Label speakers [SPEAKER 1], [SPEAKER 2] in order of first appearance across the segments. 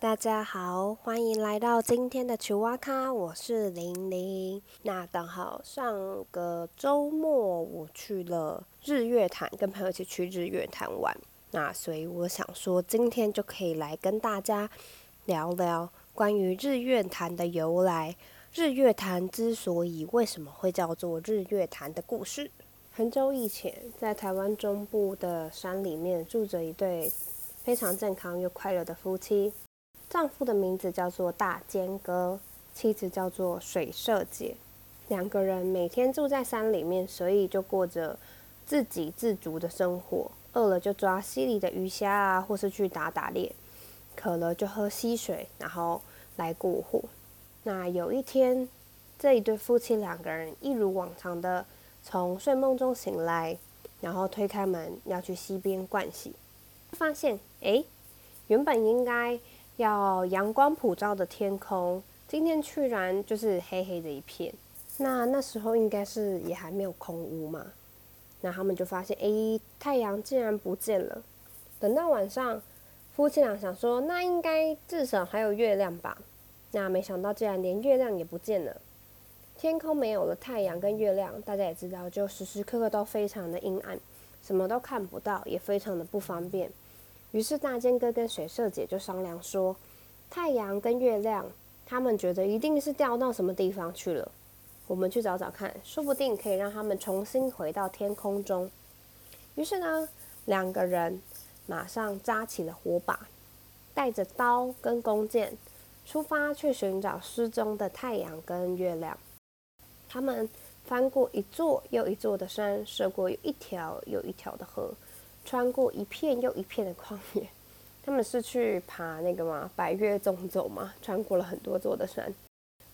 [SPEAKER 1] 大家好，欢迎来到今天的球蛙咖，我是玲玲。那刚好上个周末我去了日月潭，跟朋友一起去日月潭玩。那所以我想说，今天就可以来跟大家聊聊关于日月潭的由来，日月潭之所以为什么会叫做日月潭的故事。很久以前，在台湾中部的山里面，住着一对非常健康又快乐的夫妻。丈夫的名字叫做大坚哥，妻子叫做水社姐。两个人每天住在山里面，所以就过着自给自足的生活。饿了就抓溪里的鱼虾啊，或是去打打猎；渴了就喝溪水，然后来过活。那有一天，这一对夫妻两个人一如往常的从睡梦中醒来，然后推开门要去溪边盥洗，发现哎，原本应该。要阳光普照的天空，今天居然就是黑黑的一片。那那时候应该是也还没有空屋嘛。那他们就发现，哎，太阳竟然不见了。等到晚上，夫妻俩想说，那应该至少还有月亮吧。那没想到，竟然连月亮也不见了。天空没有了太阳跟月亮，大家也知道，就时时刻刻都非常的阴暗，什么都看不到，也非常的不方便。于是大坚哥跟水社姐就商量说：“太阳跟月亮，他们觉得一定是掉到什么地方去了。我们去找找看，说不定可以让他们重新回到天空中。”于是呢，两个人马上扎起了火把，带着刀跟弓箭，出发去寻找失踪的太阳跟月亮。他们翻过一座又一座的山，涉过一条又一条的河。穿过一片又一片的旷野，他们是去爬那个吗？百越纵走吗？穿过了很多座的山，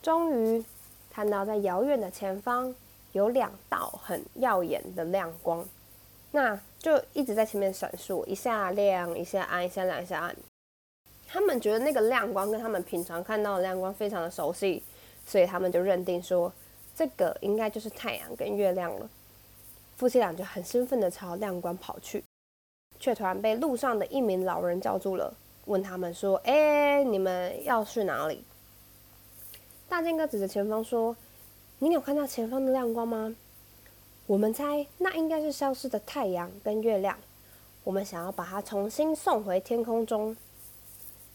[SPEAKER 1] 终于看到在遥远的前方有两道很耀眼的亮光，那就一直在前面闪烁，一下亮，一下暗，一下亮，一下暗。他们觉得那个亮光跟他们平常看到的亮光非常的熟悉，所以他们就认定说，这个应该就是太阳跟月亮了。夫妻俩就很兴奋的朝亮光跑去。却突然被路上的一名老人叫住了，问他们说：“哎，你们要去哪里？”大剑哥指着前方说：“你有看到前方的亮光吗？我们猜那应该是消失的太阳跟月亮，我们想要把它重新送回天空中。”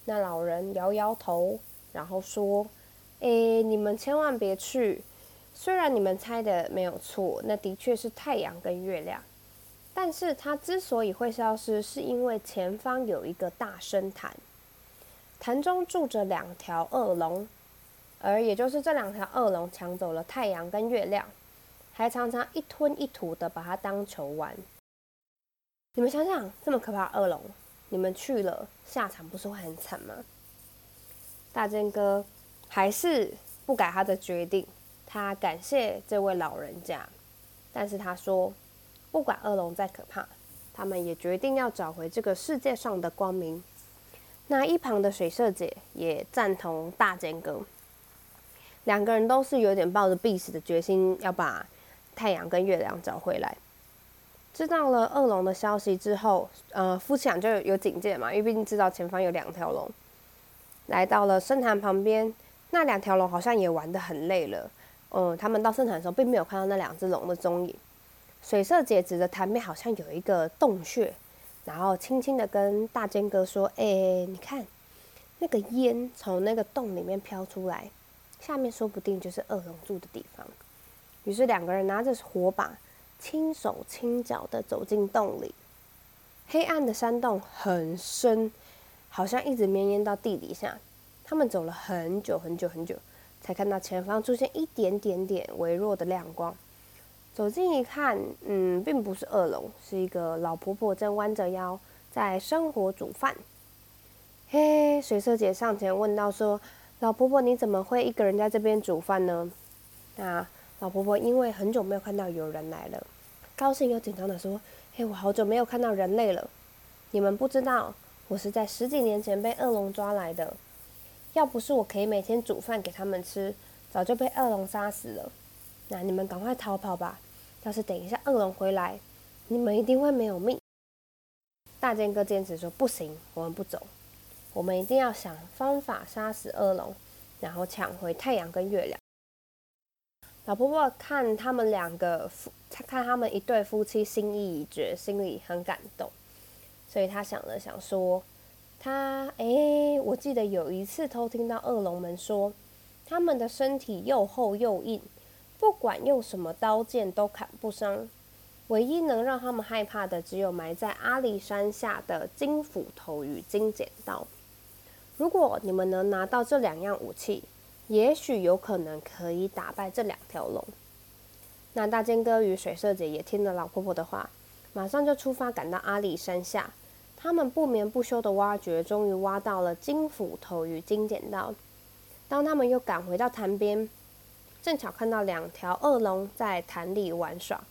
[SPEAKER 1] 那老人摇摇头，然后说：“哎，你们千万别去，虽然你们猜的没有错，那的确是太阳跟月亮。”但是它之所以会消失，是因为前方有一个大深潭，潭中住着两条恶龙，而也就是这两条恶龙抢走了太阳跟月亮，还常常一吞一吐的把它当球玩。你们想想，这么可怕恶龙，你们去了下场不是会很惨吗？大剑哥还是不改他的决定，他感谢这位老人家，但是他说。不管恶龙再可怕，他们也决定要找回这个世界上的光明。那一旁的水社姐也赞同大间哥，两个人都是有点抱着必死的决心，要把太阳跟月亮找回来。知道了恶龙的消息之后，呃，夫妻俩就有警戒嘛，因为毕竟知道前方有两条龙。来到了深潭旁边，那两条龙好像也玩得很累了。嗯，他们到深潭的时候，并没有看到那两只龙的踪影。水色姐指着潭边好像有一个洞穴，然后轻轻的跟大尖哥说：“哎，你看，那个烟从那个洞里面飘出来，下面说不定就是恶龙住的地方。”于是两个人拿着火把，轻手轻脚的走进洞里。黑暗的山洞很深，好像一直绵延到地底下。他们走了很久很久很久，才看到前方出现一点点点微弱的亮光。走近一看，嗯，并不是恶龙，是一个老婆婆正弯着腰在生火煮饭。嘿，水色姐上前问道：“说老婆婆，你怎么会一个人在这边煮饭呢？”那老婆婆因为很久没有看到有人来了，高兴又紧张的说：“嘿，我好久没有看到人类了。你们不知道，我是在十几年前被恶龙抓来的。要不是我可以每天煮饭给他们吃，早就被恶龙杀死了。”那你们赶快逃跑吧！要是等一下恶龙回来，你们一定会没有命。大剑哥坚持说不行，我们不走。我们一定要想方法杀死恶龙，然后抢回太阳跟月亮。老婆婆看他们两个夫，看他们一对夫妻心意已决，心里很感动，所以她想了想说：“他哎，我记得有一次偷听到恶龙们说，他们的身体又厚又硬，不管用什么刀剑都砍不伤。唯一能让他们害怕的，只有埋在阿里山下的金斧头与金剪刀。如果你们能拿到这两样武器。”也许有可能可以打败这两条龙。那大尖哥与水色姐也听了老婆婆的话，马上就出发赶到阿里山下。他们不眠不休的挖掘，终于挖到了金斧头与金剪刀。当他们又赶回到潭边，正巧看到两条恶龙在潭里玩耍。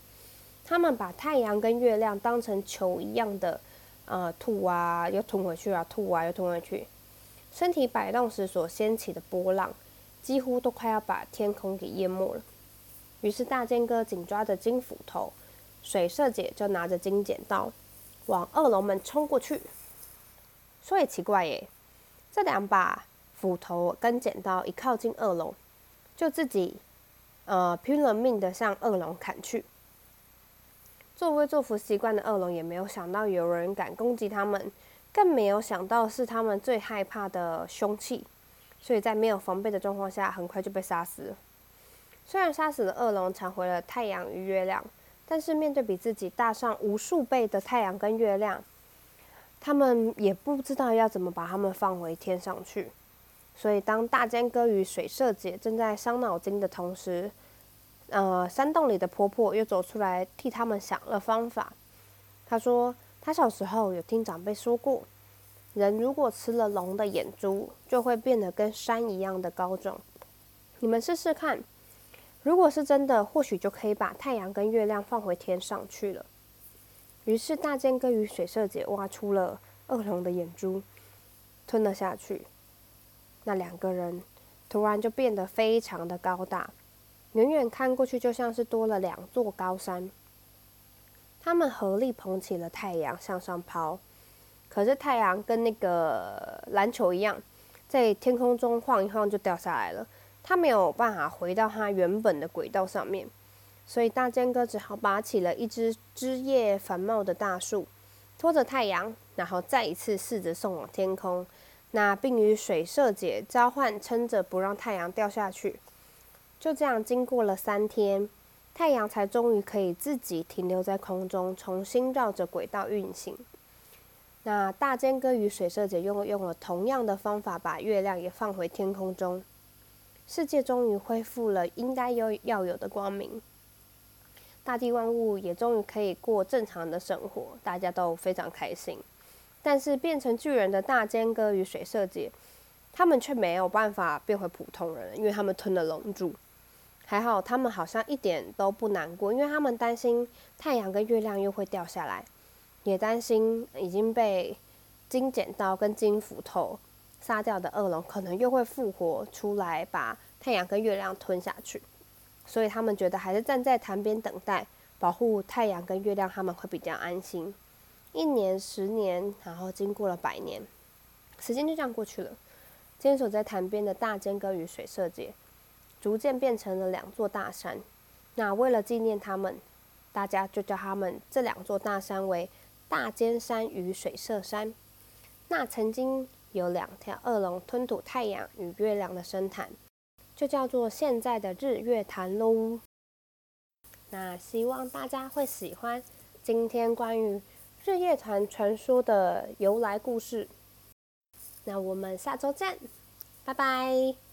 [SPEAKER 1] 他们把太阳跟月亮当成球一样的，呃，吐啊，又吞回去啊，吐啊，又吞回去。身体摆动时所掀起的波浪。几乎都快要把天空给淹没了。于是大剑哥紧抓着金斧头，水社姐就拿着金剪刀，往恶龙们冲过去。说也奇怪耶，这两把斧头跟剪刀一靠近恶龙，就自己呃拼了命的向恶龙砍去。作威作福习惯的恶龙也没有想到有人敢攻击他们，更没有想到是他们最害怕的凶器。所以在没有防备的状况下，很快就被杀死。虽然杀死了恶龙，抢回了太阳与月亮，但是面对比自己大上无数倍的太阳跟月亮，他们也不知道要怎么把他们放回天上去。所以当大尖哥与水社姐正在伤脑筋的同时，呃，山洞里的婆婆又走出来替他们想了方法。她说，她小时候有听长辈说过。人如果吃了龙的眼珠，就会变得跟山一样的高壮。你们试试看，如果是真的，或许就可以把太阳跟月亮放回天上去了。于是大剑哥与水社姐挖出了恶龙的眼珠，吞了下去。那两个人突然就变得非常的高大，远远看过去就像是多了两座高山。他们合力捧起了太阳，向上抛。可是太阳跟那个篮球一样，在天空中晃一晃就掉下来了，它没有办法回到它原本的轨道上面，所以大尖哥只好拔起了一只枝叶繁茂的大树，拖着太阳，然后再一次试着送往天空，那并与水社姐交换撑着不让太阳掉下去。就这样经过了三天，太阳才终于可以自己停留在空中，重新绕着轨道运行。那大尖哥与水社姐用用了同样的方法，把月亮也放回天空中，世界终于恢复了应该有要有的光明，大地万物也终于可以过正常的生活，大家都非常开心。但是变成巨人的大尖哥与水社姐，他们却没有办法变回普通人，因为他们吞了龙珠。还好，他们好像一点都不难过，因为他们担心太阳跟月亮又会掉下来。也担心已经被金剪刀跟金斧头杀掉的恶龙，可能又会复活出来，把太阳跟月亮吞下去。所以他们觉得还是站在潭边等待，保护太阳跟月亮，他们会比较安心。一年、十年，然后经过了百年，时间就这样过去了。坚守在潭边的大尖哥与水社姐，逐渐变成了两座大山。那为了纪念他们，大家就叫他们这两座大山为。大尖山与水社山，那曾经有两条恶龙吞吐太阳与月亮的深潭，就叫做现在的日月潭喽。那希望大家会喜欢今天关于日月潭传说的由来故事。那我们下周见，拜拜。